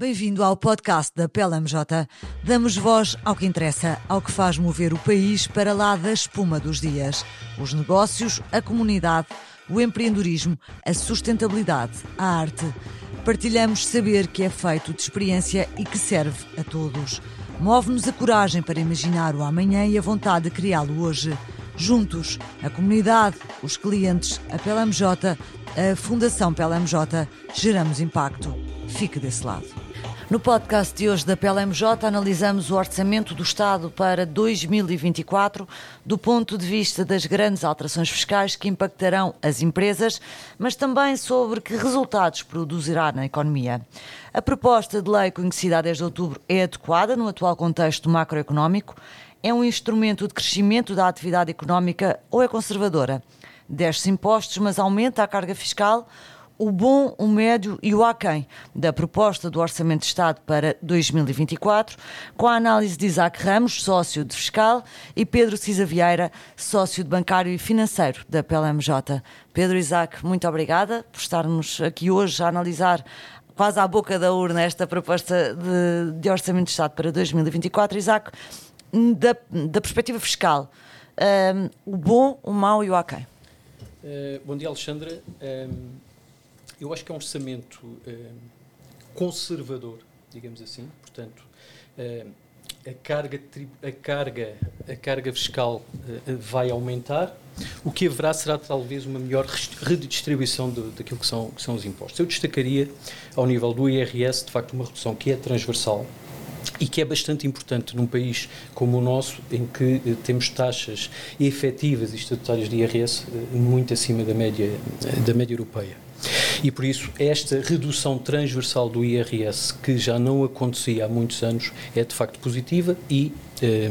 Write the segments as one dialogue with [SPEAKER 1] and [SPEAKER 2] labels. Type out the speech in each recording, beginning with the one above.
[SPEAKER 1] Bem-vindo ao podcast da PLMJ. Damos voz ao que interessa, ao que faz mover o país para lá da espuma dos dias. Os negócios, a comunidade, o empreendedorismo, a sustentabilidade, a arte. Partilhamos saber que é feito de experiência e que serve a todos. Move-nos a coragem para imaginar o amanhã e a vontade de criá-lo hoje. Juntos, a comunidade, os clientes, a PLMJ, a Fundação PLMJ, geramos impacto. Fique desse lado. No podcast de hoje da PLMJ analisamos o orçamento do Estado para 2024 do ponto de vista das grandes alterações fiscais que impactarão as empresas, mas também sobre que resultados produzirá na economia. A proposta de lei conhecida a 10 de outubro é adequada no atual contexto macroeconómico? É um instrumento de crescimento da atividade económica ou é conservadora? Desce impostos, mas aumenta a carga fiscal? O bom, o médio e o aquém da proposta do Orçamento de Estado para 2024, com a análise de Isaac Ramos, sócio de fiscal, e Pedro Cisa Vieira, sócio de bancário e financeiro da PLMJ. Pedro Isaac, muito obrigada por estarmos aqui hoje a analisar quase à boca da urna esta proposta de, de Orçamento de Estado para 2024. Isaac, da, da perspectiva fiscal, um, o bom, o mau e o aquém.
[SPEAKER 2] Uh, bom dia, Alexandra. Um eu acho que é um orçamento uh, conservador, digamos assim, portanto, uh, a carga, a carga, a carga fiscal uh, vai aumentar. O que haverá será talvez uma melhor redistribuição de, daquilo que são, que são os impostos. Eu destacaria, ao nível do IRS, de facto, uma redução que é transversal, e que é bastante importante num país como o nosso, em que eh, temos taxas efetivas e estatutárias de IRS eh, muito acima da média, da média europeia. E por isso, esta redução transversal do IRS, que já não acontecia há muitos anos, é de facto positiva e. Eh,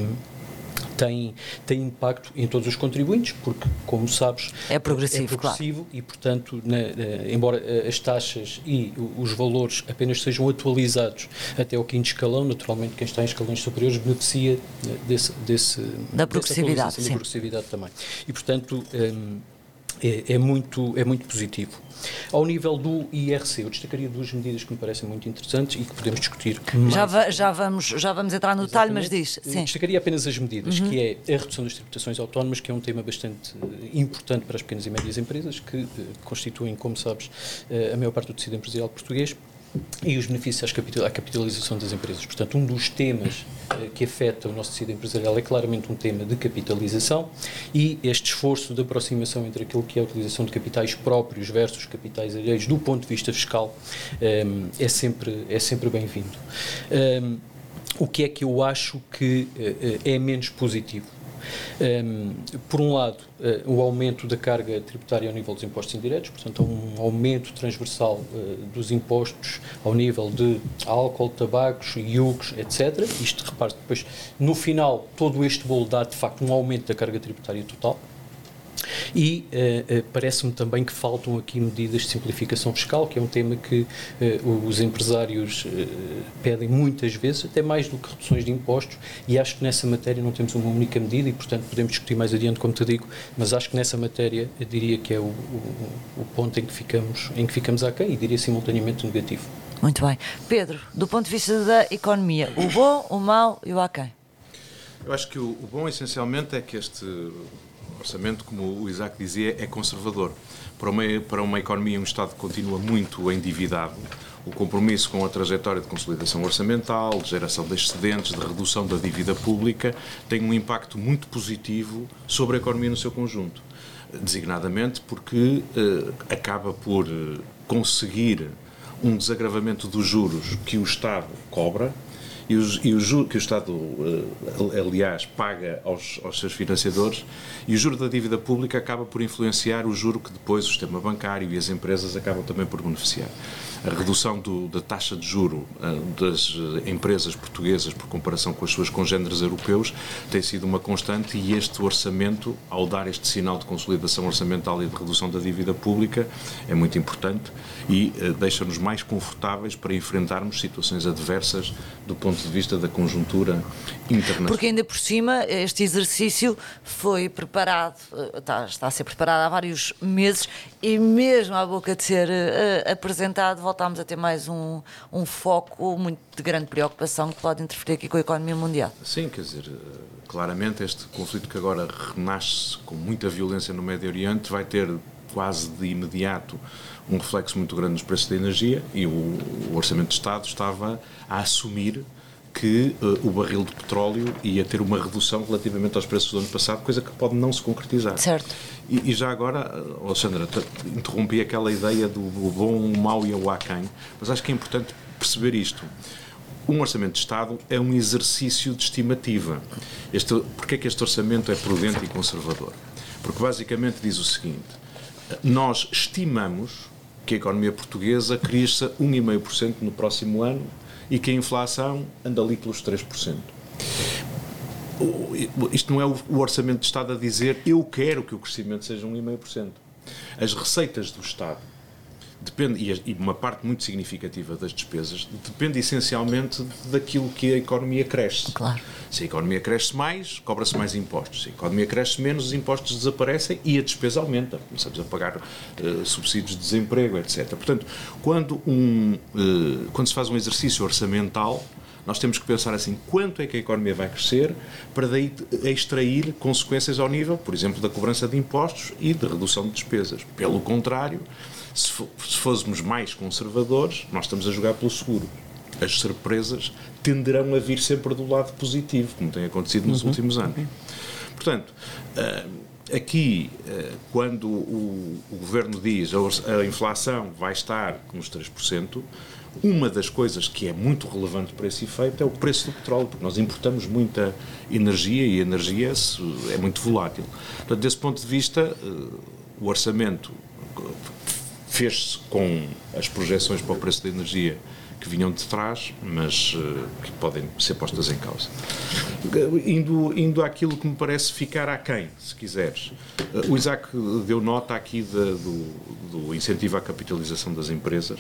[SPEAKER 2] tem, tem impacto em todos os contribuintes, porque, como sabes,
[SPEAKER 1] é progressivo,
[SPEAKER 2] é progressivo
[SPEAKER 1] claro.
[SPEAKER 2] e, portanto, na, embora eh, as taxas e os valores apenas sejam atualizados até o quinto escalão, naturalmente quem está em escalões superiores beneficia eh, desse, desse,
[SPEAKER 1] da progressividade,
[SPEAKER 2] sim. da progressividade também. E, portanto, um, é, é, muito, é muito positivo. Ao nível do IRC, eu destacaria duas medidas que me parecem muito interessantes e que podemos discutir.
[SPEAKER 1] Já, va, já, vamos, já vamos entrar no detalhe, mas diz.
[SPEAKER 2] Sim. Destacaria apenas as medidas, uhum. que é a redução das tributações autónomas, que é um tema bastante eh, importante para as pequenas e médias empresas, que uh, constituem, como sabes, uh, a maior parte do tecido empresarial português e os benefícios à capitalização das empresas. Portanto, um dos temas eh, que afeta o nosso tecido empresarial é claramente um tema de capitalização e este esforço de aproximação entre aquilo que é a utilização de capitais próprios versus capitais alheios do ponto de vista fiscal eh, é sempre, é sempre bem-vindo. Eh, o que é que eu acho que é menos positivo? Um, por um lado, uh, o aumento da carga tributária ao nível dos impostos indiretos, portanto, um aumento transversal uh, dos impostos ao nível de álcool, tabacos, iogos, etc. Isto, repare depois, no final, todo este bolo dá, de facto, um aumento da carga tributária total. E uh, uh, parece-me também que faltam aqui medidas de simplificação fiscal, que é um tema que uh, os empresários pedem muitas vezes, até mais do que reduções de impostos, e acho que nessa matéria não temos uma única medida e, portanto, podemos discutir mais adiante, como te digo, mas acho que nessa matéria eu diria que é o, o, o ponto em que ficamos, em que ficamos aquém e diria simultaneamente negativo.
[SPEAKER 1] Muito bem. Pedro, do ponto de vista da economia, o bom, o mau e o aquém?
[SPEAKER 3] Eu acho que o, o bom, essencialmente, é que este orçamento, como o Isaac dizia, é conservador. Para uma, para uma economia um Estado que continua muito endividado, o compromisso com a trajetória de consolidação orçamental, de geração de excedentes, de redução da dívida pública, tem um impacto muito positivo sobre a economia no seu conjunto. Designadamente porque eh, acaba por eh, conseguir um desagravamento dos juros que o Estado cobra, e o, e o juro que o Estado, eh, aliás, paga aos, aos seus financiadores, e o juro da dívida pública acaba por influenciar o juro que depois o sistema bancário e as empresas acabam também por beneficiar. A redução do, da taxa de juro uh, das empresas portuguesas por comparação com as suas congêneres europeus tem sido uma constante e este orçamento, ao dar este sinal de consolidação orçamental e de redução da dívida pública, é muito importante e deixa-nos mais confortáveis para enfrentarmos situações adversas do ponto ponto de vista da conjuntura internacional.
[SPEAKER 1] Porque ainda por cima, este exercício foi preparado, eh, está, está a ser preparado há vários meses e mesmo à boca de ser uh, apresentado, voltámos a ter mais um, um foco muito de grande preocupação que pode interferir aqui com a economia mundial.
[SPEAKER 3] Sim, quer dizer, claramente este conflito que agora renasce com muita violência no Médio Oriente vai ter quase de imediato um reflexo muito grande nos preços da energia e o, o Orçamento de Estado estava a assumir que uh, o barril de petróleo ia ter uma redução relativamente aos preços do ano passado, coisa que pode não se concretizar.
[SPEAKER 1] Certo.
[SPEAKER 3] E, e já agora, Alexandra, interrompi aquela ideia do, do bom, o mau e o aquém, mas acho que é importante perceber isto. Um orçamento de Estado é um exercício de estimativa. Este, Porquê é que este orçamento é prudente e conservador? Porque basicamente diz o seguinte: nós estimamos que a economia portuguesa cresça 1,5% no próximo ano e que a inflação anda ali pelos 3%. Isto não é o Orçamento de Estado a dizer eu quero que o crescimento seja 1,5%. As receitas do Estado depende, e uma parte muito significativa das despesas depende essencialmente daquilo que a economia cresce.
[SPEAKER 1] Claro.
[SPEAKER 3] Se a economia cresce mais, cobra-se mais impostos. Se a economia cresce menos, os impostos desaparecem e a despesa aumenta. Começamos a pagar uh, subsídios de desemprego, etc. Portanto, quando, um, uh, quando se faz um exercício orçamental, nós temos que pensar assim, quanto é que a economia vai crescer para daí extrair consequências ao nível, por exemplo, da cobrança de impostos e de redução de despesas. Pelo contrário, se, se fôssemos mais conservadores, nós estamos a jogar pelo seguro. As surpresas tenderão a vir sempre do lado positivo, como tem acontecido nos uhum. últimos anos. Portanto, uh, aqui, uh, quando o, governo diz a, a inflação vai estar nos 3%, uma das coisas que é muito relevante para esse efeito é o preço do petróleo, porque nós importamos muita energia e a energia é muito volátil. Portanto, desse ponto de vista, uh, o orçamento fez-se com as projeções para o preço da energia que vinham de trás, mas uh, que podem ser postas em causa. Indo, indo àquilo que me parece ficar aquém, se quiseres. Uh, o Isaac deu nota aqui de, do, do incentivo à capitalização das empresas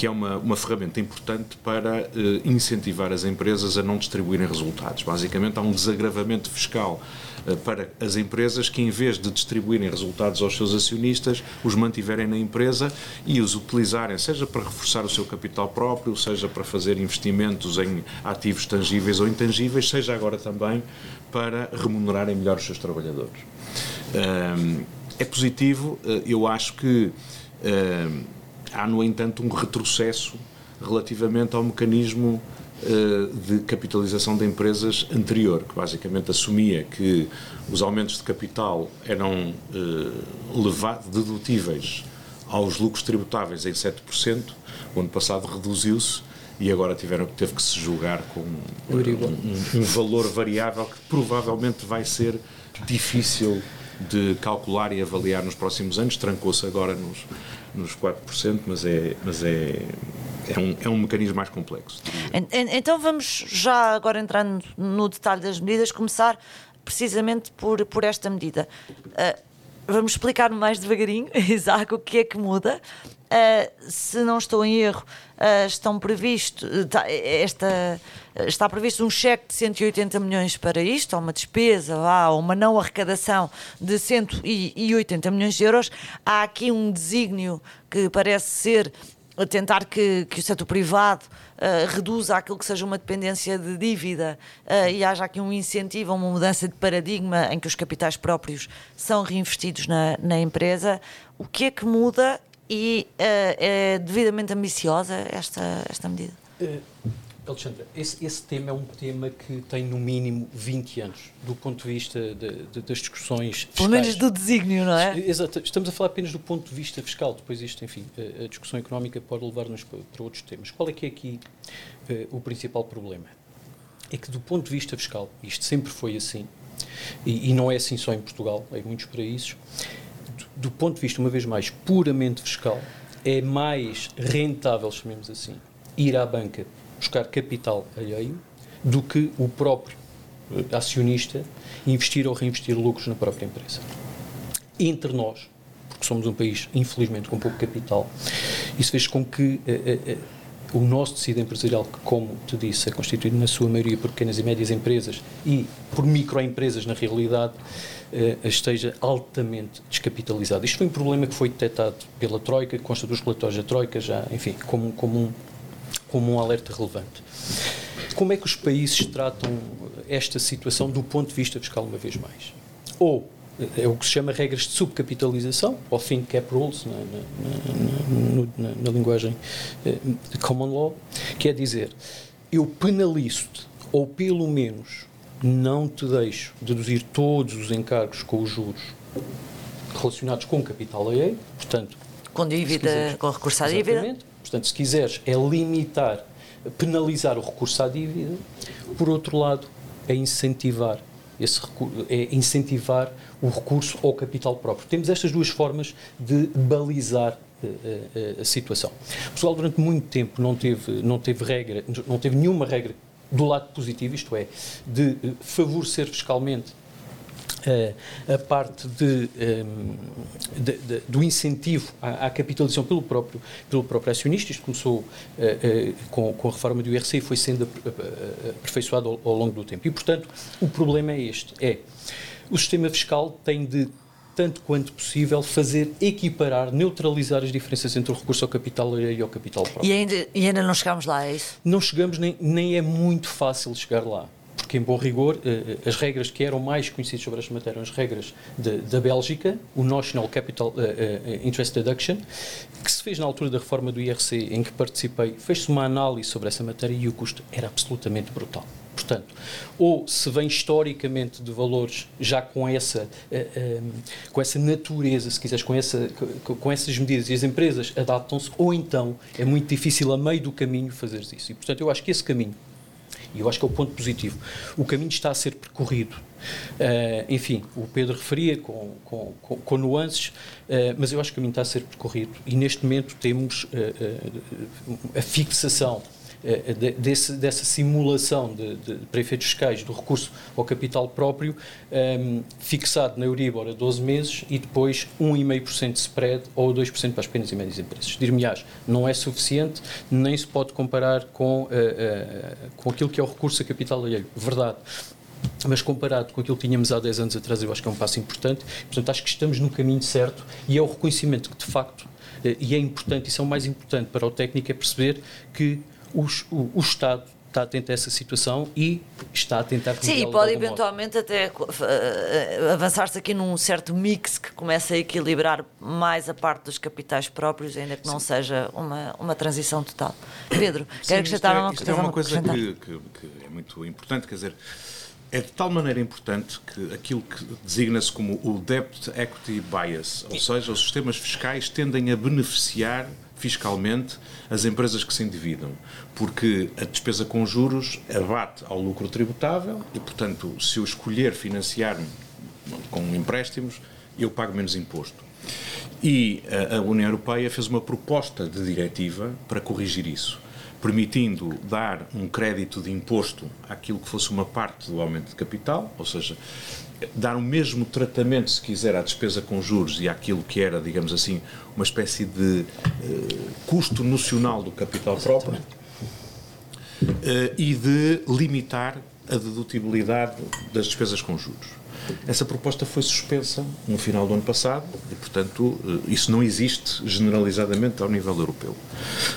[SPEAKER 3] que é uma, uma ferramenta importante para uh, incentivar as empresas a não distribuírem resultados. Basicamente, há um desagravamento fiscal uh, para as empresas que, em vez de distribuírem resultados aos seus acionistas, os mantiverem na empresa e os utilizarem, seja para reforçar o seu capital próprio, seja para fazer investimentos em ativos tangíveis ou intangíveis, seja agora também para remunerarem melhor os seus trabalhadores. Uh, é positivo, eh, eu acho que Há, no entanto, um retrocesso relativamente ao mecanismo uh, de capitalização de empresas anterior, que basicamente assumia que os aumentos de capital eram uh, dedutíveis aos lucros tributáveis em 7%, o ano passado reduziu-se e agora tiveram, teve que se julgar com um, um, um valor variável que provavelmente vai ser difícil de calcular e avaliar nos próximos anos, trancou-se agora nos, nos 4%, mas é, mas é, é, um, é um mecanismo mais complexo.
[SPEAKER 1] Então vamos já agora entrando no detalhe das medidas, começar precisamente por, por esta medida. Uh, vamos explicar mais devagarinho, Isaac, o que é que muda. Uh, se não estou em erro, uh, estão previsto, tá, esta, está previsto um cheque de 180 milhões para isto, ou uma despesa, ou uma não arrecadação de 180 milhões de euros. Há aqui um desígnio que parece ser tentar que, que o setor privado uh, reduza aquilo que seja uma dependência de dívida uh, e haja aqui um incentivo a uma mudança de paradigma em que os capitais próprios são reinvestidos na, na empresa. O que é que muda e uh, é devidamente ambiciosa esta, esta medida?
[SPEAKER 2] Alexandra, esse, esse, tema é um tema que tem no mínimo 20 anos, do ponto de vista de, de, das discussões fiscais.
[SPEAKER 1] Pelo menos do desígnio, não é?
[SPEAKER 2] Exato, estamos a falar apenas do ponto de vista fiscal, depois isto, enfim, a, a discussão económica pode levar-nos para, para, outros temas. Qual é que é aqui uh, o principal problema? É que do ponto de vista fiscal, isto sempre foi assim, e, e não é assim só em Portugal, em muitos países, do, ponto de vista, uma vez mais, puramente fiscal, é mais rentável, chamemos assim, ir à banca buscar capital alheio do que o próprio eh, acionista investir ou reinvestir lucros na própria empresa. Entre nós, porque somos um país, infelizmente, com pouco capital, isso fez com que eh, eh, o nosso tecido empresarial, que, como te disse, é constituído na sua maioria por pequenas e médias empresas e por microempresas, na realidade, eh, esteja altamente descapitalizado. Isto foi um problema que foi detectado pela Troika, que consta dos relatórios da Troika, já, enfim, como, como, um, como um alerta relevante. Como é que os países tratam esta situação do ponto de vista fiscal, uma vez mais? Ou é o que se chama regras de subcapitalização, ou thin cap rules, na, na, na, na linguagem eh, de common law, que é dizer, eu penalizo-te, ou pelo menos não te deixo deduzir todos os encargos com os juros relacionados com capital alheio, portanto...
[SPEAKER 1] Com dívida, quiseres, com recurso à dívida.
[SPEAKER 2] Portanto, se quiseres, é limitar, penalizar o recurso à dívida. Por outro lado, é incentivar esse é incentivar o recurso ao capital próprio. Temos estas duas formas de balizar a, eh, a, eh, a situação. Portugal durante muito tempo não teve não teve regra, não teve nenhuma regra do lado positivo, isto é, de eh, favorecer fiscalmente a parte de, de, de, do incentivo à, à, capitalização pelo próprio, pelo próprio acionista. Isto começou com, com, a reforma do IRC e foi sendo aperfeiçoado ao, ao, longo do tempo. E, portanto, o problema é este: é o sistema fiscal tem de tanto quanto possível, fazer equiparar, neutralizar as diferenças entre o recurso ao capital e ao capital próprio.
[SPEAKER 1] E ainda, e ainda não chegamos lá, é isso?
[SPEAKER 2] Não chegamos, nem, nem é muito fácil chegar lá porque em bom rigor eh, eh, as regras que eram mais conhecidas sobre esta matéria eram as regras de, da Bélgica, o National Capital uh, Interest Deduction, que se fez na altura da reforma do IRC, em que participei, fez-se uma análise sobre essa matéria e o custo era absolutamente brutal. Portanto, ou se vem historicamente de valores já com essa, com essa natureza, se quiseres, com, essa, com essas medidas e as empresas adaptam-se, ou então é muito difícil a meio do caminho fazer isso. E, portanto, eu acho que esse caminho e eu acho que é o ponto positivo. O caminho está a ser percorrido. Uh, enfim, o Pedro referia com, com, com, nuances, uh, mas eu acho que o caminho está a ser percorrido e neste momento temos uh, a fixação desse, dessa simulação de, de, para efeitos fiscais do recurso ao capital próprio um, ehm, fixado na Euribor a 12 meses e depois 1,5% de spread ou 2% para as pequenas e médias empresas. Dir-me-ás, não é suficiente, nem se pode comparar com, uh, uh, com aquilo que é o recurso a capital alheio. Verdade mas comparado com aquilo que tínhamos há 10 anos atrás, eu acho que é um passo importante. Portanto, acho que estamos no caminho certo e é o reconhecimento que, de facto, e é importante, isso é o mais importante para o técnico, é perceber que os, o, o Estado está atento a essa situação e está a tentar
[SPEAKER 1] Sim, e pode eventualmente modo. até uh, avançar-se aqui num certo mix que começa a equilibrar mais a parte dos capitais próprios, ainda que não Sim. seja uma, uma transição total. Pedro, Sim, quero acrescentar
[SPEAKER 3] é,
[SPEAKER 1] uma,
[SPEAKER 3] isto é uma coisa que, que, que é muito importante, quer dizer, é de tal maneira importante que aquilo que designa-se como o Debt Equity Bias, ou seja, os sistemas fiscais tendem a beneficiar fiscalmente as empresas que se endividam, porque a despesa com juros abate ao lucro tributável e, portanto, se eu escolher financiar-me com empréstimos, eu pago menos imposto. E a União Europeia fez uma proposta de diretiva para corrigir isso, permitindo dar um crédito de imposto àquilo que fosse uma parte do aumento de capital, ou seja, dar o mesmo tratamento, se quiser, à despesa com juros e àquilo que era, digamos assim, uma espécie de uh, custo nocional do capital próprio uh, e de limitar a dedutibilidade das despesas com juros. Essa proposta foi suspensa no final do ano passado e, portanto, eh, isso não existe generalizadamente ao nível europeu.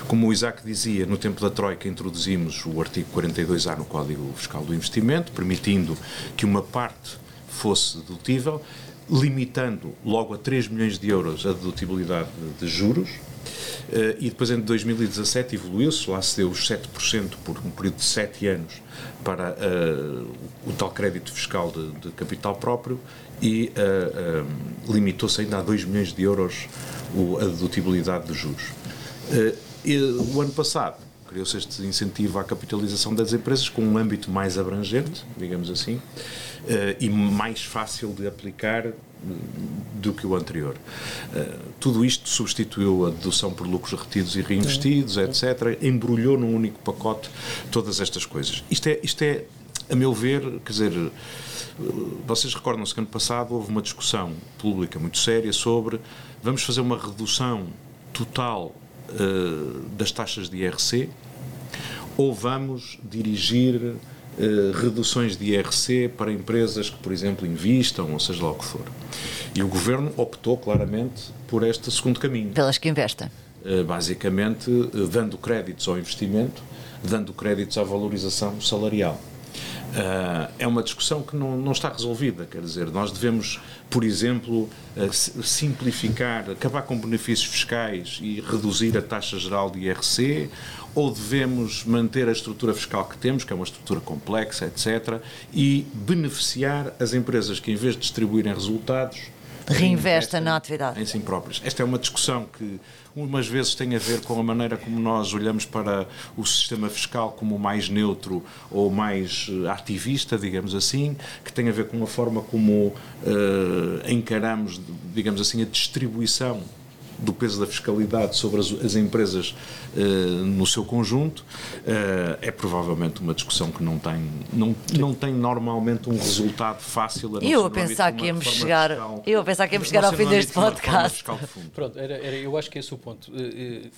[SPEAKER 3] Como o Isaac dizia, no tempo da Troika introduzimos o artigo 42A no Código Fiscal do Investimento, permitindo que uma parte fosse dedutível, limitando logo a 3 milhões de euros a dedutibilidade de juros. Uh, e depois em 2017 evoluiu-se, lá se deu os 7% por um período de 7 anos para uh, o tal crédito fiscal de, de capital próprio e uh, limitou-se ainda a 2 milhões de euros o, a dedutibilidade de juros. E, o ano passado criou-se este incentivo à capitalização das empresas com um âmbito mais abrangente, digamos assim, e mais fácil de aplicar do que o anterior. Uh, tudo isto substituiu a dedução por lucros retidos e reinvestidos, etc., embrulhou num único pacote todas estas coisas. Isto é, isto é a meu ver, quer dizer, eh, vocês recordam-se que ano passado houve uma discussão pública muito séria sobre vamos fazer uma redução total uh, das taxas de IRC ou vamos dirigir uh, reduções de IRC para empresas que, por exemplo, investam, ou seja lá o que for. E o governo optou claramente por este segundo caminho.
[SPEAKER 1] Pelas que investem.
[SPEAKER 3] Uh, basicamente, dando créditos ao investimento, dando créditos à valorização salarial. É uma discussão que não, não, está resolvida. Quer dizer, nós devemos, por exemplo, simplificar, acabar com benefícios fiscais e reduzir a taxa geral de IRC, ou devemos manter a estrutura fiscal que temos, que é uma estrutura complexa, etc., e beneficiar as empresas que, em vez de distribuírem resultados,
[SPEAKER 1] reinvestem na atividade.
[SPEAKER 3] Em si próprios. Esta é uma discussão que umas vezes tem a ver com a maneira como nós olhamos para o sistema fiscal como mais neutro ou mais eh, ativista, digamos assim, que tem a ver com a forma como uh, encaramos, digamos assim, a distribuição do peso da fiscalidade sobre as, as empresas uh, no seu conjunto uh, é provavelmente uma discussão que não tem não, não tem normalmente um resultado fácil
[SPEAKER 1] a eu a pensar que íamos chegar fiscal, eu a pensar que íamos chegar ao fim deste podcast.
[SPEAKER 2] pronto era, era, eu acho que esse é o ponto. Uh,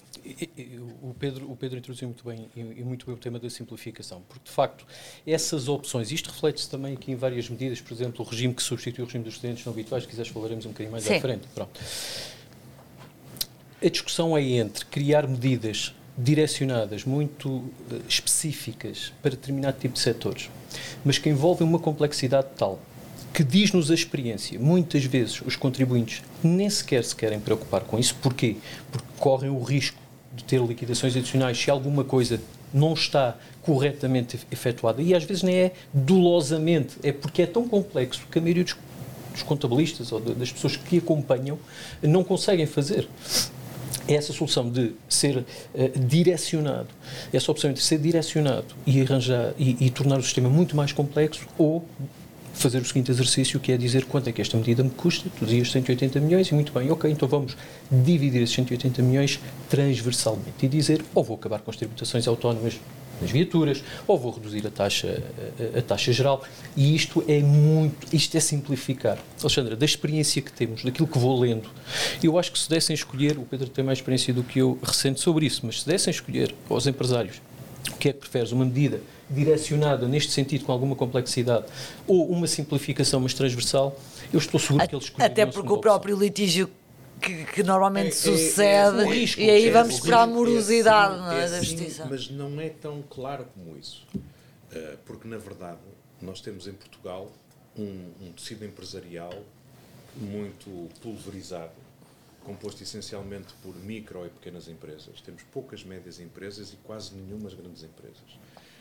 [SPEAKER 2] o Pedro o Pedro introduziu muito bem e muito bem o tema da simplificação porque de facto essas opções isto reflete-se também aqui em várias medidas por exemplo o regime que substitui o regime dos estudantes não habituais se quiseres falaremos um bocadinho mais Sim. à frente pronto a discussão é entre criar medidas direcionadas, muito uh, específicas para determinado tipo de setores, mas que envolvem uma complexidade tal que diz-nos a experiência, muitas vezes os contribuintes nem sequer se querem preocupar com isso. Porquê? Porque correm o risco de ter liquidações adicionais se alguma coisa não está corretamente efetuada. E às vezes nem é dolosamente, é porque é tão complexo que a maioria dos contabilistas ou das pessoas que acompanham não conseguem fazer essa solução de ser uh, direcionado, essa opção de ser direcionado e arranjar e, e, tornar o sistema muito mais complexo ou fazer o seguinte exercício que é dizer quanto é que esta medida me custa, tu dizias 180 milhões e muito bem, ok, então vamos dividir esses 180 milhões transversalmente e dizer ou vou acabar com as tributações autónomas nas viaturas, ou vou reduzir a taxa, a, a, taxa geral. E isto é muito, isto é simplificar. Alexandra, da experiência que temos, daquilo que vou lendo, eu acho que se dessem escolher, o Pedro tem mais experiência do que eu recente sobre isso, mas se dessem escolher aos empresários o que é que preferes, uma medida direcionada neste sentido com alguma complexidade ou uma simplificação mas transversal, eu estou seguro a, que eles escolheriam
[SPEAKER 1] Até porque o próprio litígio que, que normalmente é, sucede é, é risco, e aí vamos para a morosidade é, da justiça.
[SPEAKER 3] Mas não é tão claro como isso. Uh, porque, na verdade, nós temos em Portugal um, um tecido empresarial muito pulverizado, composto essencialmente por micro e pequenas empresas. Temos poucas médias empresas e quase nenhumas grandes empresas.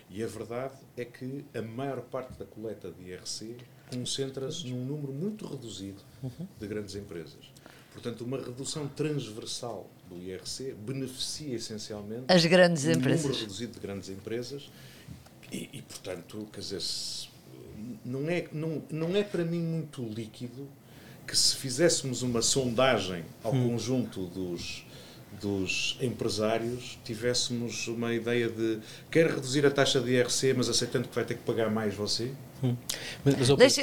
[SPEAKER 3] E a verdade é que a maior parte da coleta de IRC concentra-se num número muito reduzido de grandes empresas. Portanto, uma redução transversal do IRC beneficia essencialmente
[SPEAKER 1] as grandes
[SPEAKER 3] um
[SPEAKER 1] empresas.
[SPEAKER 3] número reduzido de grandes empresas e, e, portanto, quer dizer, não é, não, não é para mim muito líquido que se fizéssemos uma sondagem ao hum. conjunto dos, dos empresários tivéssemos uma ideia de quer reduzir a taxa de IRC, mas aceitando que vai ter que pagar mais você? Hum.
[SPEAKER 1] Deixa,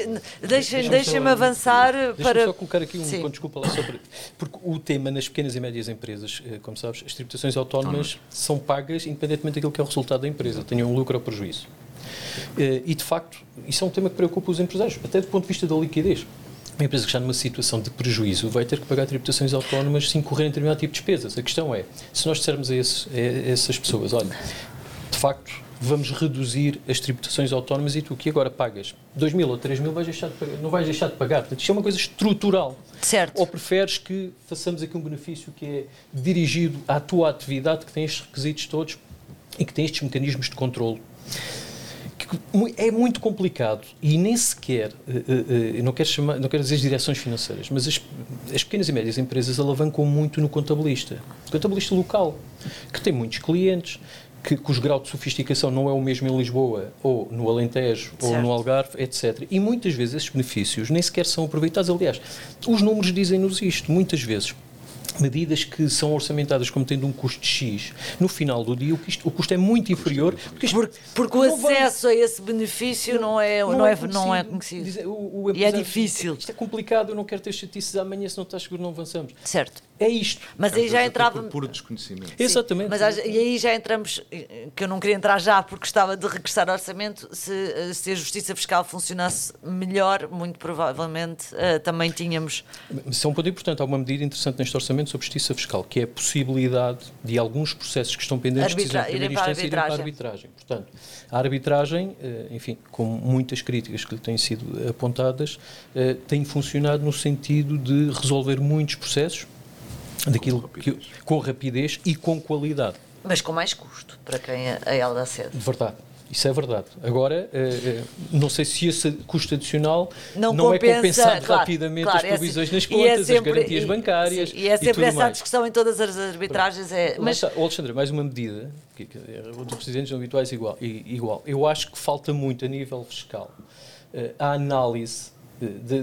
[SPEAKER 1] deixa avançar deixa para.
[SPEAKER 2] só colocar aqui um Sim. ponto, desculpa lá, para, porque o tema nas pequenas e médias empresas, eh, como sabes, as tributações autónomas são pagas independentemente daquilo que é o resultado da empresa, tenham um lucro ou prejuízo. Eh, e de facto, isso é um tema que preocupa os empresários, até do ponto de vista da liquidez. Uma empresa que está numa situação de prejuízo vai ter que pagar tributações autónomas se incorrer em determinado tipo de despesas. A questão é, se nós dissermos a, a essas pessoas, olha, de facto, vamos reduzir as tributações autónomas e tu que agora pagas 2 mil ou 3 mil vais deixar de pagar, não vais deixar de pagar. Portanto, isto é uma coisa estrutural.
[SPEAKER 1] Certo.
[SPEAKER 2] Ou preferes que façamos aqui um benefício que é dirigido à tua atividade, que tem estes requisitos todos e que tem estes mecanismos de controle é muito complicado e nem sequer, uh, uh, não, quero chamar, não quero dizer as direções financeiras, mas as, as, pequenas e médias empresas alavancam muito no contabilista, contabilista local, que tem muitos clientes, que, cujo grau de sofisticação não é o mesmo em Lisboa, ou no Alentejo, certo. ou no Algarve, etc. E muitas vezes esses benefícios nem sequer são aproveitados. Aliás, os números dizem-nos isto, muitas vezes medidas que são orçamentadas como tendo um custo X, no final do dia o, o custo é muito inferior.
[SPEAKER 1] Porque, isto, porque, porque o acesso vai, a esse benefício não é, não, não é, conhecido. Não é conhecido. O, o, e é difícil.
[SPEAKER 2] Isto é complicado, eu não quero ter chatices amanhã, se não estás seguro não avançamos.
[SPEAKER 1] Certo.
[SPEAKER 2] É isto.
[SPEAKER 1] Mas aí já entrava.
[SPEAKER 3] Por puro desconhecimento. Sim,
[SPEAKER 2] Exatamente.
[SPEAKER 1] Mas e aí já entramos, que eu não queria entrar já porque gostava de regressar ao orçamento, se, se a justiça fiscal funcionasse melhor, muito provavelmente uh, também tínhamos.
[SPEAKER 2] Isso é um ponto importante. Há uma medida interessante neste orçamento sobre justiça fiscal, que é a possibilidade de alguns processos que estão pendentes Arbitra de decisão de primeira instância irem para a arbitragem. Portanto, a arbitragem, eh, enfim, com muitas críticas que lhe têm sido apontadas, eh, tem funcionado no sentido de resolver muitos processos daquilo com rapidez. Que, com rapidez e com qualidade.
[SPEAKER 1] Mas com mais custo para quem a ela acede.
[SPEAKER 2] Verdade. Isso é verdade. Agora, uh, não sei se esse custo adicional
[SPEAKER 1] não,
[SPEAKER 2] não
[SPEAKER 1] compensa,
[SPEAKER 2] é compensado
[SPEAKER 1] claro,
[SPEAKER 2] rapidamente
[SPEAKER 1] claro,
[SPEAKER 2] as provisões
[SPEAKER 1] é,
[SPEAKER 2] nas contas,
[SPEAKER 1] é sempre,
[SPEAKER 2] as garantias bancárias.
[SPEAKER 1] Sim, e é sempre
[SPEAKER 2] e
[SPEAKER 1] essa
[SPEAKER 2] mais.
[SPEAKER 1] discussão em todas as arbitragens. É,
[SPEAKER 2] mas, Alexandre, mais uma medida, que, que outros presidentes habituais igual, igual. Eu acho que falta muito a nível fiscal uh, a análise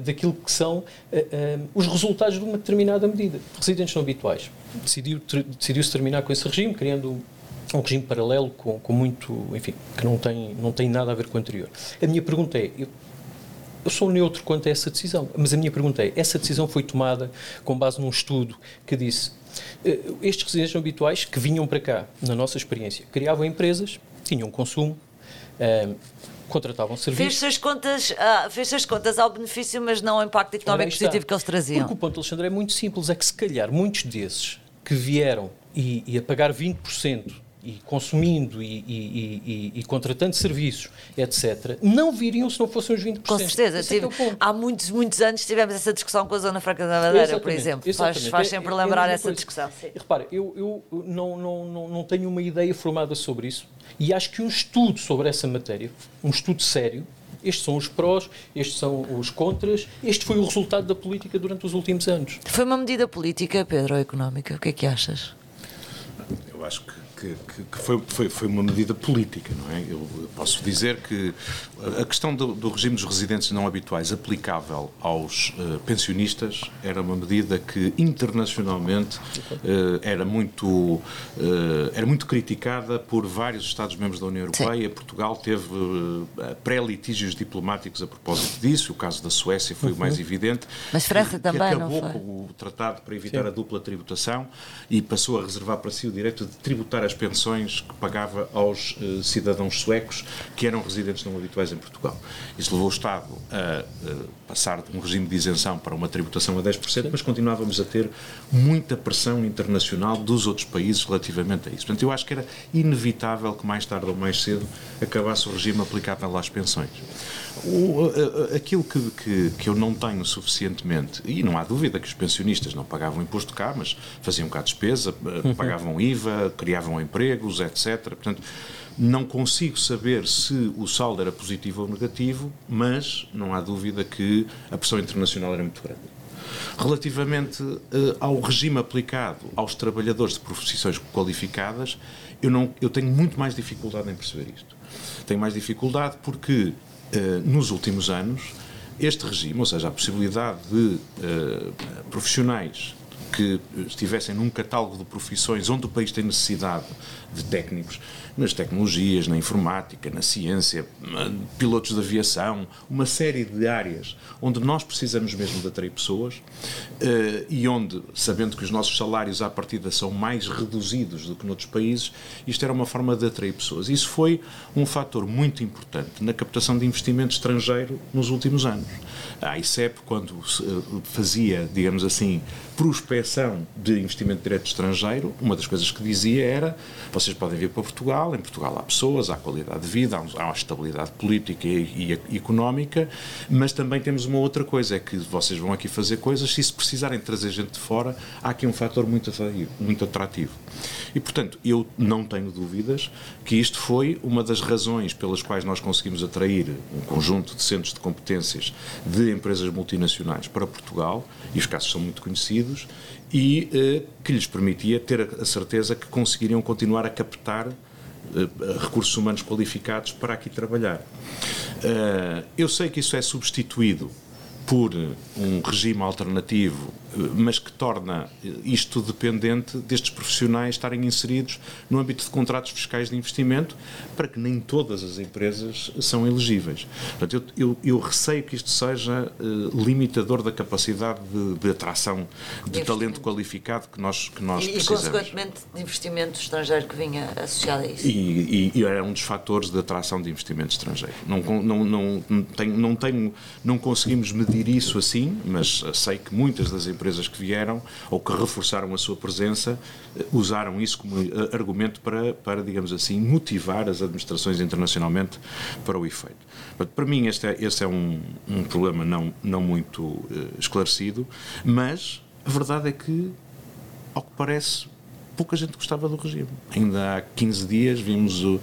[SPEAKER 2] daquilo que são uh, uh, os resultados de uma determinada medida. Residentes não habituais. Decidiu-se decidiu terminar com esse regime, criando um regime paralelo com, com muito, enfim, que não tem, não tem nada a ver com o anterior. A minha pergunta é, eu, eu sou neutro quanto a essa decisão, mas a minha pergunta é, essa decisão foi tomada com base num estudo que disse, uh, estes residentes não habituais que vinham para cá, na nossa experiência, criavam empresas, tinham consumo, uh, contratavam serviços.
[SPEAKER 1] Fez-se as contas, ah, fez as contas ao benefício, mas não ao impacto económico positivo que eles traziam.
[SPEAKER 2] Porque o ponto, Alexandre, é muito simples, é que se calhar muitos desses que vieram e, e a pagar 20% e consumindo e, e, e, e, contratando serviços, etc., não viriam se não fossem os 20%.
[SPEAKER 1] Com certeza. É tive, é há muitos, muitos anos tivemos essa discussão com a Zona Franca da Madeira, exatamente, por exemplo. Faz, faz, é, sempre é, lembrar essa discussão.
[SPEAKER 2] Sim. Repara, eu, eu não, não, não, não tenho uma ideia formada sobre isso e acho que um estudo sobre essa matéria, um estudo sério, estes são os prós, estes são os contras, este foi o resultado da política durante os últimos anos.
[SPEAKER 1] Foi uma medida política, Pedro, ou económica? O que é que achas?
[SPEAKER 3] Eu acho que que, que foi, foi, foi, uma medida política, não é? Eu posso dizer que a questão do, do regime dos residentes não habituais aplicável aos uh, pensionistas era uma medida que internacionalmente uh, era muito uh, era muito criticada por vários Estados-membros da União Europeia. Sim. Portugal teve pré-litígios diplomáticos a propósito disso. O caso da Suécia foi uhum. o mais evidente.
[SPEAKER 1] Mas França
[SPEAKER 3] que,
[SPEAKER 1] também
[SPEAKER 3] que acabou
[SPEAKER 1] com
[SPEAKER 3] o tratado para evitar Sim. a dupla tributação e passou a reservar para si o direito de tributar as pensões que pagava aos uh, cidadãos suecos que eram residentes não habituais em Portugal. Isso levou o Estado a uh, passar de um regime de isenção para uma tributação a 10%, mas continuávamos a ter muita pressão internacional dos outros países relativamente a isso. Portanto, eu acho que era inevitável que mais tarde ou mais cedo acabasse o regime aplicável às pensões. O, aquilo que, que, que, eu não tenho suficientemente, e não há dúvida que os pensionistas não pagavam imposto cá, mas faziam cá despesa, uhum. pagavam IVA, criavam empregos, etc. Portanto, não consigo saber se o saldo era positivo ou negativo, mas não há dúvida que a pressão internacional era muito grande. Relativamente uh, ao regime aplicado aos trabalhadores de profissões qualificadas, eu, não, eu tenho muito mais dificuldade em perceber isto. Tenho mais dificuldade porque eh, nos últimos anos, este regime, ou seja, a possibilidade de uh, profissionais que estivessem num catálogo de profissões onde o país tem necessidade de técnicos, nas tecnologias, na informática, na ciência, pilotos de aviação, uma série de áreas onde nós precisamos mesmo de atrair pessoas uh, e onde, sabendo que os nossos salários à partida são mais reduzidos do que noutros países, isto era uma forma de atrair pessoas. Isso foi um fator muito importante na captação de investimento estrangeiro nos últimos anos. A ICEP, quando eh, fazia, digamos assim, prospecção de investimento direto estrangeiro, uma das coisas que dizia era: vocês podem vir para Portugal, em Portugal há pessoas, há qualidade de vida, há uma estabilidade política e, e, económica, mas também temos uma outra coisa: é que vocês vão aqui fazer coisas, se precisarem trazer gente de fora, há aqui um fator muito atrativo. Muito atrativo. E, portanto, eu não tenho dúvidas que isto foi uma das razões pelas quais nós conseguimos atrair um conjunto de centros de competências de empresas multinacionais para Portugal, e os casos são muito conhecidos, e eh, que lhes permitia ter a certeza que conseguiriam continuar a captar eh, recursos humanos qualificados para aqui trabalhar. Eh, eu sei que isso é substituído por um regime alternativo mas que torna isto dependente destes profissionais estarem inseridos no âmbito de contratos fiscais de investimento, para que nem todas as empresas são elegíveis. Portanto, eu, eu, eu receio que isto seja uh, limitador da capacidade de, de atração de, de talento qualificado que nós, que nós
[SPEAKER 1] e,
[SPEAKER 3] precisamos.
[SPEAKER 1] E, consequentemente, de investimento estrangeiro que vinha associado a isso.
[SPEAKER 3] E, e, e era um dos fatores de atração de investimento estrangeiro. Não, não, não, não, tenho, não, tenho, não conseguimos medir isso assim, mas sei que muitas das empresas que vieram ou que reforçaram a sua presença eh, usaram isso como eh, argumento para, para digamos assim, motivar as administrações internacionalmente para o efeito. Para mim, este é, este é um, um problema não, não muito uh, esclarecido, mas a verdade é que, ao que parece, pouca gente gostava do regime. Ainda há 15 dias vimos o, uh,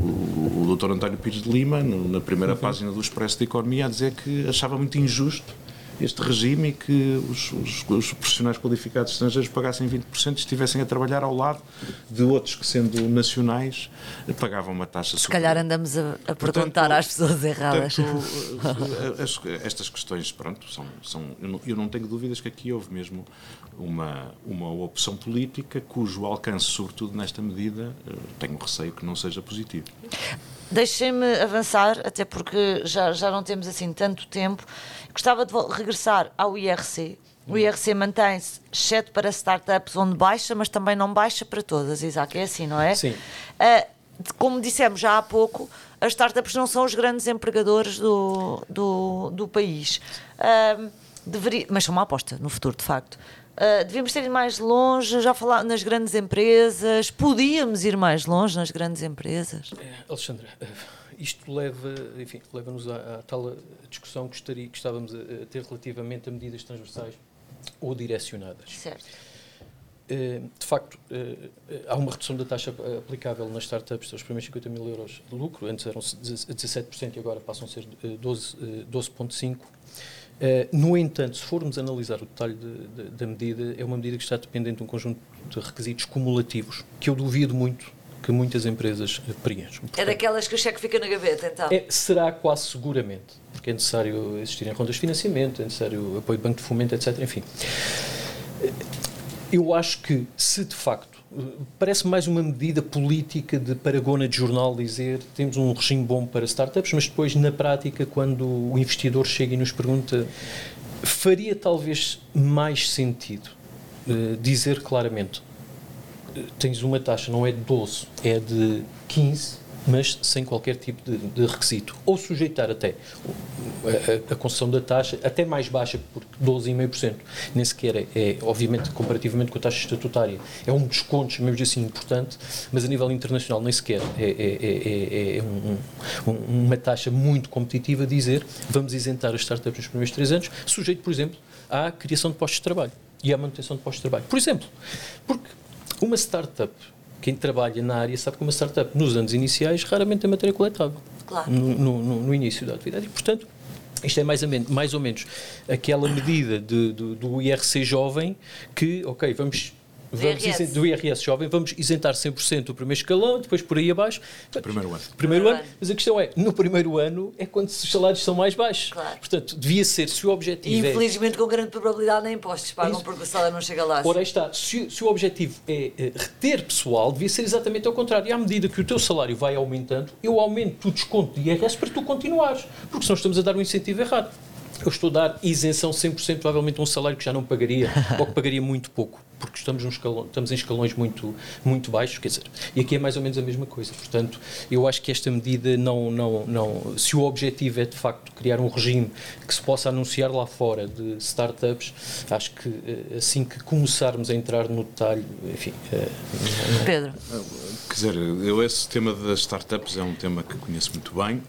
[SPEAKER 3] o, o Dr. António Pires de Lima, no, na primeira uhum. página do Expresso de Economia, a dizer que achava muito injusto este regime e que os, os, os, profissionais qualificados estrangeiros pagassem 20% e estivessem a trabalhar ao lado de outros que, sendo nacionais, pagavam uma taxa
[SPEAKER 1] Se calhar andamos a, a perguntar portanto, às pessoas erradas.
[SPEAKER 3] Portanto, as, estas questões, pronto, são, são eu, não, eu não tenho dúvidas que aqui houve mesmo uma, uma opção política cujo alcance, sobretudo nesta medida, eh, tenho receio que não seja positivo.
[SPEAKER 1] Deixem-me avançar, até porque já, já não temos assim tanto tempo. Gostava de regressar ao IRC. O IRC mantém-se, exceto para startups onde baixa, mas também não baixa para todas, Isaac. É assim, não é?
[SPEAKER 2] Sim.
[SPEAKER 1] Uh, como dissemos já há pouco, as startups não são os grandes empregadores do, do, do país. Uh, deveria, mas são uma aposta no futuro, de facto. Uh, devíamos ter ido mais longe, já falar nas grandes empresas, podíamos ir mais longe nas grandes empresas.
[SPEAKER 2] É, Alexandra, uh, isto leva, enfim, leva-nos à, à, tal discussão que, estaria, que estávamos a, a, ter relativamente a medidas transversais ou direcionadas.
[SPEAKER 1] Certo.
[SPEAKER 2] Uh, de facto, há uma redução da taxa aplicável nas startups aos primeiros 50 mil euros de lucro, antes eram 17% e agora passam a ser 12,5%. 12 Uh, no entanto, se formos analisar o detalhe de, de, da medida, é uma medida que está dependente de um conjunto de requisitos cumulativos, que eu duvido muito que muitas empresas preencham.
[SPEAKER 1] é daquelas que o cheque fica na gaveta, então?
[SPEAKER 2] É, será quase seguramente, porque é necessário existirem rondas de financiamento, é necessário apoio de banco de fomento, etc. Enfim, eu acho que se de facto parece mais uma medida política de paragona de jornal dizer temos um regime bom para startups, mas depois, na prática, quando o investidor chega e nos pergunta, faria talvez mais sentido uh, dizer claramente uh, tens uma taxa, não é de 12, é de 15 mas sem qualquer tipo de, de requisito. Ou sujeitar até a, a, concessão da taxa, até mais baixa, porque 12,5%, nem sequer é, é, obviamente, comparativamente com a taxa estatutária, é um desconto, mesmo assim, importante, mas a nível internacional nem sequer é, é, é um, um, uma taxa muito competitiva dizer vamos isentar as startups nos primeiros três anos, sujeito, por exemplo, à criação de postos de trabalho e à manutenção de postos de trabalho. Por exemplo, porque uma startup quem trabalha na área sabe que uma startup, nos anos iniciais, raramente tem matéria coletável.
[SPEAKER 1] Claro.
[SPEAKER 2] No, no, no início da atividade. E, portanto, isto é mais ou menos, mais ou menos aquela medida de, do, do IRC jovem que, ok, vamos vamos IRS. do IRS jovem, vamos isentar 100% o primeiro escalão, depois por aí abaixo.
[SPEAKER 3] Primeiro ano.
[SPEAKER 2] Primeiro ano, mas a questão é, no primeiro ano é quando os salários são mais baixos.
[SPEAKER 1] Claro.
[SPEAKER 2] Portanto, devia ser, se o objetivo
[SPEAKER 1] e, infelizmente, é... com grande probabilidade nem impostos pagam porque o salário não chega lá.
[SPEAKER 2] Ora, aí está. Se, se, o objetivo é reter pessoal, devia ser exatamente ao contrário. E à medida que o teu salário vai aumentando, eu aumento o desconto de IRS para tu continuares. Porque senão estamos a dar um incentivo errado eu estou a dar isenção 100% provavelmente a um salário que já não pagaria ou que pagaria muito pouco, porque estamos, num escalão, estamos em escalões muito, muito baixos, quer dizer, e aqui é mais ou menos a mesma coisa. Portanto, eu acho que esta medida não, não, não, se o objetivo é de facto criar um regime que se possa anunciar lá fora de startups, acho que eh, assim que começarmos a entrar no detalhe, enfim. Eh,
[SPEAKER 1] Pedro.
[SPEAKER 3] Quer dizer, eu esse tema das startups é um tema que conheço muito bem.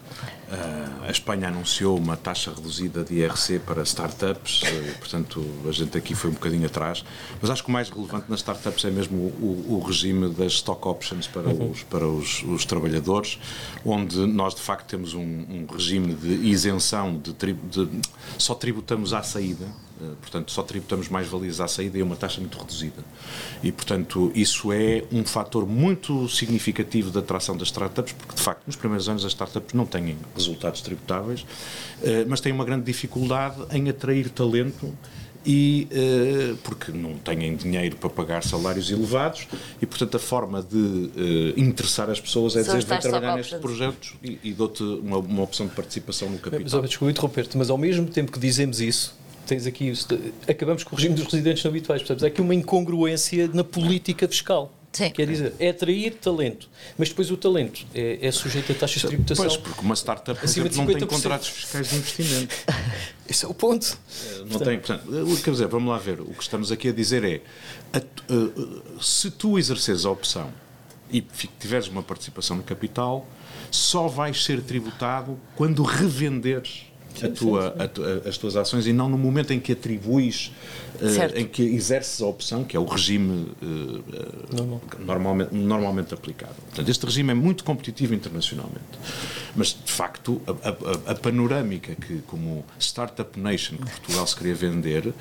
[SPEAKER 3] Uh, a Espanha anunciou uma taxa reduzida de IRC para startups, uh, portanto a gente aqui foi um bocadinho atrás, mas acho que o mais relevante nas startups é mesmo o, o regime das stock options para, uhum. os, para os, os, trabalhadores, onde nós de facto temos um, um regime de isenção, de, tri, de, só tributamos à saída portanto, só tributamos mais valias à saída e uma taxa muito reduzida. E, portanto, isso é um fator muito significativo da atração das startups, porque, de facto, nos primeiros anos as startups não têm resultados tributáveis, mas têm uma grande dificuldade em atrair talento e uh, porque não têm dinheiro para pagar salários elevados e portanto a forma de uh, interessar as pessoas é dizer vem trabalhar nestes projetos e, e dou-te uma, uma, opção de participação no capital.
[SPEAKER 2] Mas, desculpa interromper-te, mas ao mesmo tempo que dizemos isso tens aqui acabamos com o regime dos residentes não habituais, portanto, há aqui uma incongruência na política fiscal. Sim. Quer dizer, é atrair talento, mas depois o talento é, é sujeito a taxas de tributação.
[SPEAKER 3] Pois, porque uma startup exemplo, não tem contratos fiscais de investimento.
[SPEAKER 2] Esse é o ponto.
[SPEAKER 3] É, não tem, portanto, quer dizer, vamos lá ver, o que estamos aqui a dizer é, a, a, se tu exerces a opção e tiveres uma participação no capital, só vais ser tributado quando revenderes a tua, a, as tuas ações e não no momento em que atribuis, em que exerces a opção, que é o regime uh, normalmente, normalmente aplicado. Portanto, este regime é muito competitivo internacionalmente. Mas, de facto, a, a, a panorâmica que, como Startup Nation, que Portugal se queria vender uh,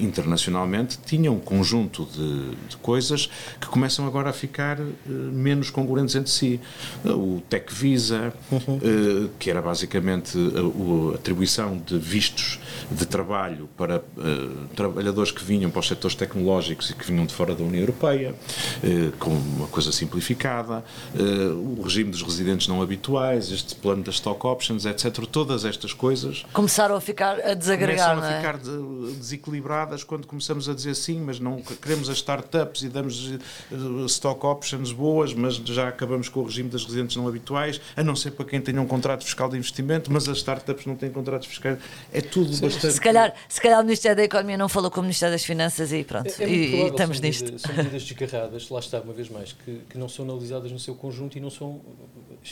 [SPEAKER 3] internacionalmente, tinha um conjunto de, de, coisas que começam agora a ficar menos congruentes entre si. o Tech Visa, uhum. que era basicamente a, a atribuição de vistos de trabalho para uh, trabalhadores que vinham para os setores tecnológicos e que vinham de fora da União Europeia, uh, com uma coisa simplificada, uh, o regime dos residentes não habituais, este plano das stock options, etc. Todas estas coisas
[SPEAKER 1] começaram a ficar a desagregar,
[SPEAKER 3] começam a é? ficar de, desequilibradas quando começamos a dizer sim, mas não queremos as startups e damos stock options boas, mas já acabamos com o regime das residentes não habituais, a não ser para quem tenha um contrato fiscal de investimento, mas as startups não têm contratos fiscais, é tudo Sim. bastante.
[SPEAKER 1] Se calhar, se calhar o Ministério da Economia não falou com o Ministério das Finanças e pronto, é, é e, e, estamos
[SPEAKER 2] são
[SPEAKER 1] nisto.
[SPEAKER 2] Medidas, são medidas desgarradas, lá está, uma vez mais, que, que não são analisadas no seu conjunto e não são.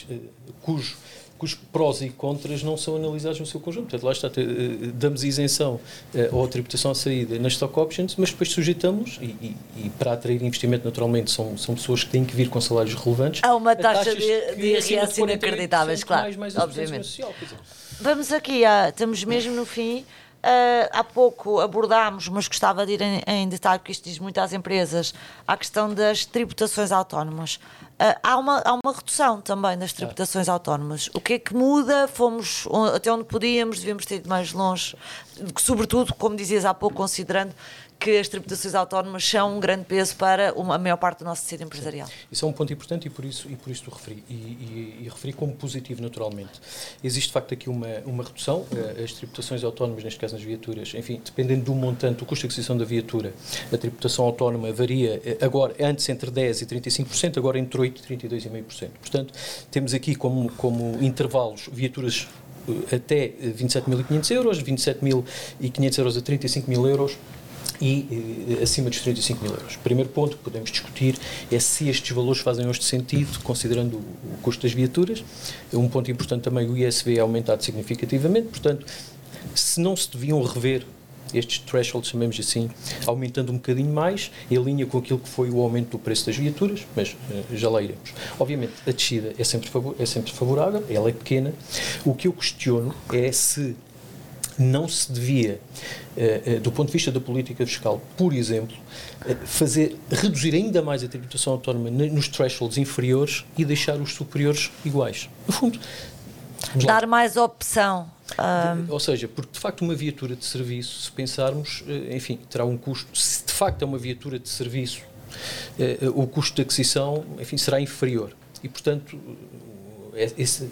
[SPEAKER 2] Eh, cujo cujos prós e contras não são analisados no seu conjunto. Portanto, lá está, eh, damos isenção eh, ou a tributação à saída nas stock options, mas depois sujeitamos, e, e, e, para atrair investimento, naturalmente, são, são pessoas que têm que vir com salários relevantes.
[SPEAKER 1] Há uma taxa de, de IRS inacreditáveis, claro, mais, mais obviamente. Social, Vamos aqui, ah, estamos mesmo no fim. Uh, há pouco abordámos, mas gostava de ir em, em, detalhe, porque isto diz muito às empresas, a questão das tributações autónomas. Uh, há, uma, há uma redução também das tributações autónomas. O que é que muda? Fomos até onde podíamos, devíamos ter ido mais longe, sobretudo, como dizias há pouco, considerando que as tributações autónomas são um grande peso para uma, a maior parte do nosso tecido empresarial. Sim.
[SPEAKER 2] Isso é um ponto importante e por isso, e por isso referi. E, e, e, referi como positivo, naturalmente. Existe, de facto, aqui uma, uma redução. Eh, as tributações autónomas, neste caso nas viaturas, enfim, dependendo do montante, do custo de aquisição da viatura, a tributação autónoma varia, eh, agora, antes entre 10% e 35%, agora entre 8% e 32,5%. Portanto, temos aqui como, como intervalos viaturas eh, até 27.500 euros, 27.500 euros a 35 mil euros, e eh, acima dos 35 mil euros. Primeiro ponto que podemos discutir é se estes valores fazem este sentido, considerando o custo das viaturas. Um ponto importante também, o ISV é aumentado significativamente, portanto, se não se deviam rever estes thresholds, chamemos assim, aumentando um bocadinho mais, em linha com aquilo que foi o aumento do preço das viaturas, mas uh, já lá iremos. Obviamente, a descida é sempre, é sempre favorável, ela é pequena. O que eu questiono é se não se devia, eh, eh, do ponto de vista da política fiscal, por exemplo, eh, fazer reduzir ainda mais a tributação autónoma nos thresholds inferiores e deixar os superiores iguais. No fundo,
[SPEAKER 1] dar mais opção.
[SPEAKER 2] Um... Ou seja, porque de facto uma viatura de serviço, se pensarmos, enfim, terá um custo, se de facto é uma viatura de serviço, o custo de aquisição, enfim, será inferior. E, portanto, esse,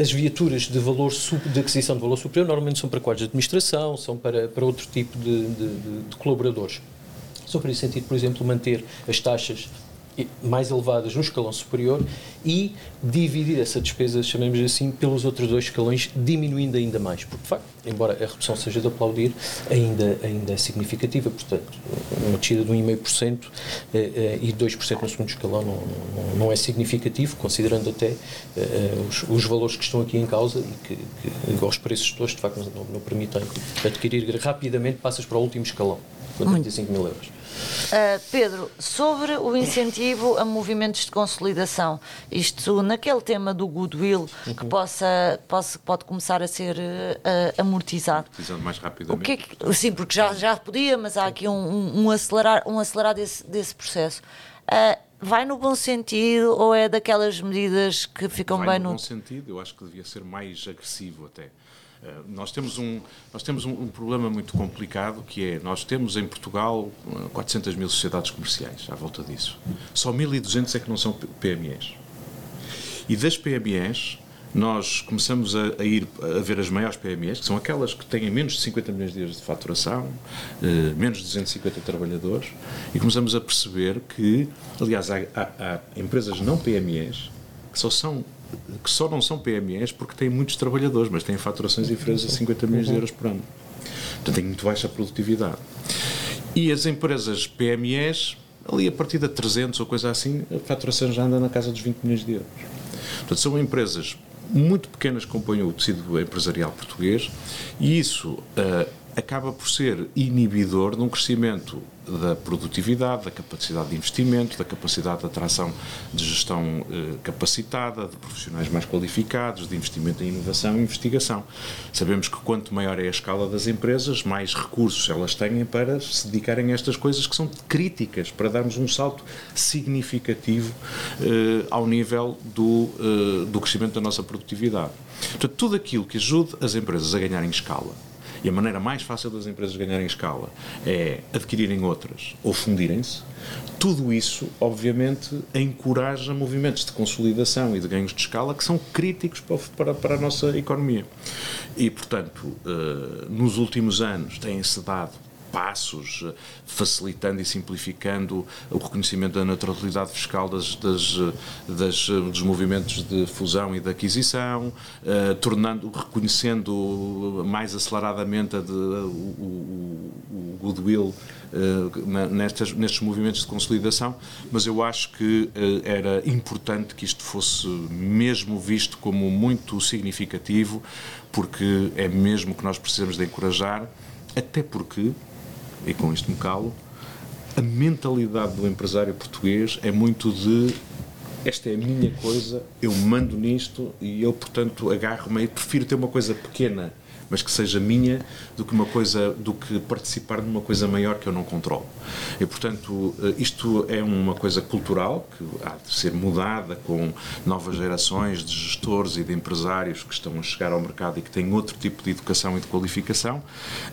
[SPEAKER 2] as viaturas de valor de aquisição de valor superior normalmente são para quadros de administração, são para, para outro tipo de, de, de colaboradores. Só esse sentido, por exemplo, manter as taxas mais elevadas no escalão superior e dividir essa despesa, chamemos assim, pelos outros dois escalões, diminuindo ainda mais. Porque, de facto, embora a redução seja de aplaudir, ainda, ainda é significativa. Portanto, uma descida de 1,5% eh, eh, e 2% no segundo escalão não, não, não, é significativo, considerando até eh, os, os, valores que estão aqui em causa e que, que aos preços todos, de facto, não, não permitem adquirir rapidamente, passas para o último escalão. 55 mil euros.
[SPEAKER 1] Uh, Pedro, sobre o incentivo a movimentos de consolidação, isto naquele tema do goodwill uhum. que possa, possa, pode começar a ser uh, amortizado.
[SPEAKER 3] Amortizando mais rapidamente.
[SPEAKER 1] O que, é que sim, porque já, já podia, mas há aqui um, um, um acelerar, um acelerar desse, desse processo. Uh, vai no bom sentido ou é daquelas medidas que ficam
[SPEAKER 3] vai
[SPEAKER 1] bem
[SPEAKER 3] no
[SPEAKER 1] no.
[SPEAKER 3] bom sentido, eu acho que devia ser mais agressivo até. Eh, nós temos, um, nós temos um, um, problema muito complicado que é, nós temos em Portugal 400 mil sociedades comerciais à volta disso. Só 1.200 é que não são PMEs. E das PMEs, nós começamos a, a, ir a ver as maiores PMEs, que são aquelas que têm menos de 50 milhões de euros de faturação, eh, menos de 250 trabalhadores, e começamos a perceber que, aliás, há, há, há empresas não PMEs que só são que só não são PMEs porque têm muitos trabalhadores, mas têm faturações inferiores a 50 milhões de euros por ano. Portanto, têm muito baixa produtividade. E as empresas PMEs, ali a partir de 300 ou coisa assim, a faturação já anda na casa dos 20 milhões de euros. Portanto, são empresas muito pequenas que compõem o tecido empresarial português e isso uh, acaba por ser inibidor de um crescimento da produtividade, da capacidade de investimento, da capacidade de atração de gestão eh, capacitada, de profissionais mais qualificados, de investimento em inovação e investigação. Sabemos que quanto maior é a escala das empresas, mais recursos elas têm para se dedicarem a estas coisas que são críticas para darmos um salto significativo eh, ao nível do, eh, do crescimento da nossa produtividade. Portanto, tudo aquilo que ajude as empresas a ganharem escala, e a maneira mais fácil das empresas ganharem escala é adquirirem outras ou fundirem-se. Tudo isso, obviamente, encoraja movimentos de consolidação e de ganhos de escala que são críticos para, para, a nossa economia. E, portanto, eh, nos últimos anos têm-se dado passos, eh, facilitando e simplificando o reconhecimento da naturalidade fiscal das, das, das, dos movimentos de fusão e de aquisição, eh, tornando, reconhecendo mais aceleradamente de, o, o, o, goodwill eh, nestas, nestes movimentos de consolidação, mas eu acho que eh, era importante que isto fosse mesmo visto como muito significativo, porque é mesmo que nós precisamos de encorajar, até porque e com isto me calo, a mentalidade do empresário português é muito de esta é a minha coisa, eu mando nisto e eu, portanto, agarro-me e prefiro ter uma coisa pequena mas que seja minha, do que uma coisa, do que participar de uma coisa maior que eu não controlo. E portanto, eh, isto é uma coisa cultural que há de ser mudada com novas gerações de gestores e de empresários que estão a chegar ao mercado e que têm outro tipo de educação e de qualificação,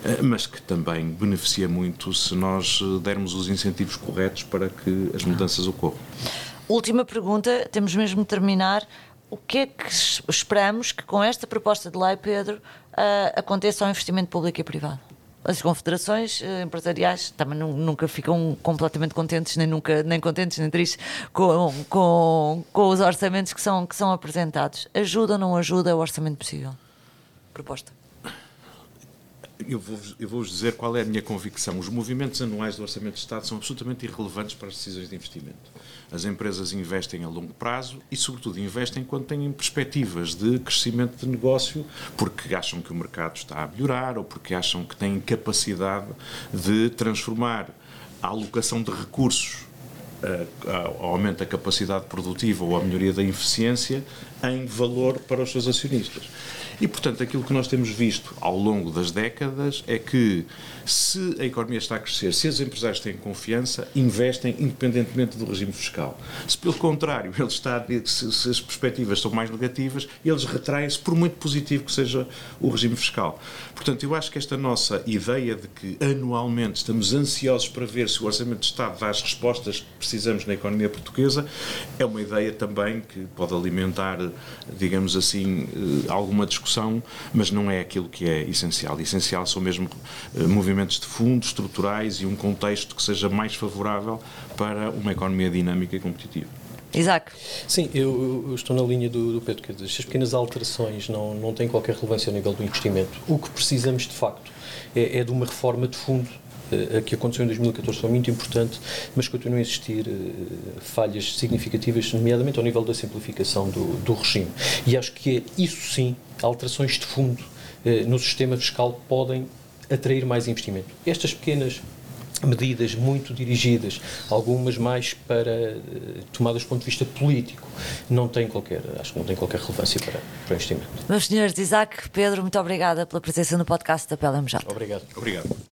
[SPEAKER 3] eh, mas que também beneficia muito se nós eh, dermos os incentivos corretos para que as mudanças ocorram.
[SPEAKER 1] Última pergunta, temos mesmo de terminar. O que é que esperamos que com esta proposta de lei, Pedro, uh, aconteça ao investimento público e privado? As confederações uh, empresariais também nunca ficam completamente contentes, nem, nunca, nem contentes, nem tristes com, com, com os orçamentos que são, que são apresentados. Ajuda ou não ajuda o orçamento possível? Proposta
[SPEAKER 3] eu vou-vos vou dizer qual é a minha convicção. Os movimentos anuais do Orçamento de Estado são absolutamente irrelevantes para as decisões de investimento. As empresas investem a longo prazo e, sobretudo, investem quando têm perspectivas de crescimento de negócio, porque acham que o mercado está a melhorar ou porque acham que têm capacidade de transformar a alocação de recursos ao aumento da capacidade produtiva ou à melhoria da eficiência em valor para os seus acionistas. E, portanto, aquilo que nós temos visto ao longo das décadas é que, se a economia está a crescer, se os empresários têm confiança, investem independentemente do regime fiscal. Se, pelo contrário, ele está, se, se as perspectivas são mais negativas, eles retraem-se, por muito positivo que seja o regime fiscal. Portanto, eu acho que esta nossa ideia de que anualmente estamos ansiosos para ver se o Orçamento de Estado dá as respostas que precisamos na economia portuguesa é uma ideia também que pode alimentar, digamos assim, eh, alguma discussão mas não é aquilo que é essencial. Essencial são mesmo eh, movimentos de fundos estruturais e um contexto que seja mais favorável para uma economia dinâmica e competitiva.
[SPEAKER 1] Isaac.
[SPEAKER 2] Sim, eu, eu, estou na linha do, do Pedro, que as pequenas alterações não, não têm qualquer relevância ao nível do investimento. O que precisamos, de facto, é, é de uma reforma de fundo que aconteceu em 2014 foi muito importante, mas continuam a existir uh, falhas significativas, nomeadamente ao nível da simplificação do, do regime. E acho que é isso sim, alterações de fundo uh, no sistema fiscal podem atrair mais investimento. Estas pequenas medidas muito dirigidas, algumas mais para tomadas do ponto de vista político, não tem qualquer, acho que não tem qualquer relevância para, para o investimento.
[SPEAKER 1] Meus senhores, Isaac, Pedro, muito obrigada pela presença no podcast da PLMJ.
[SPEAKER 2] Obrigado.
[SPEAKER 3] Obrigado.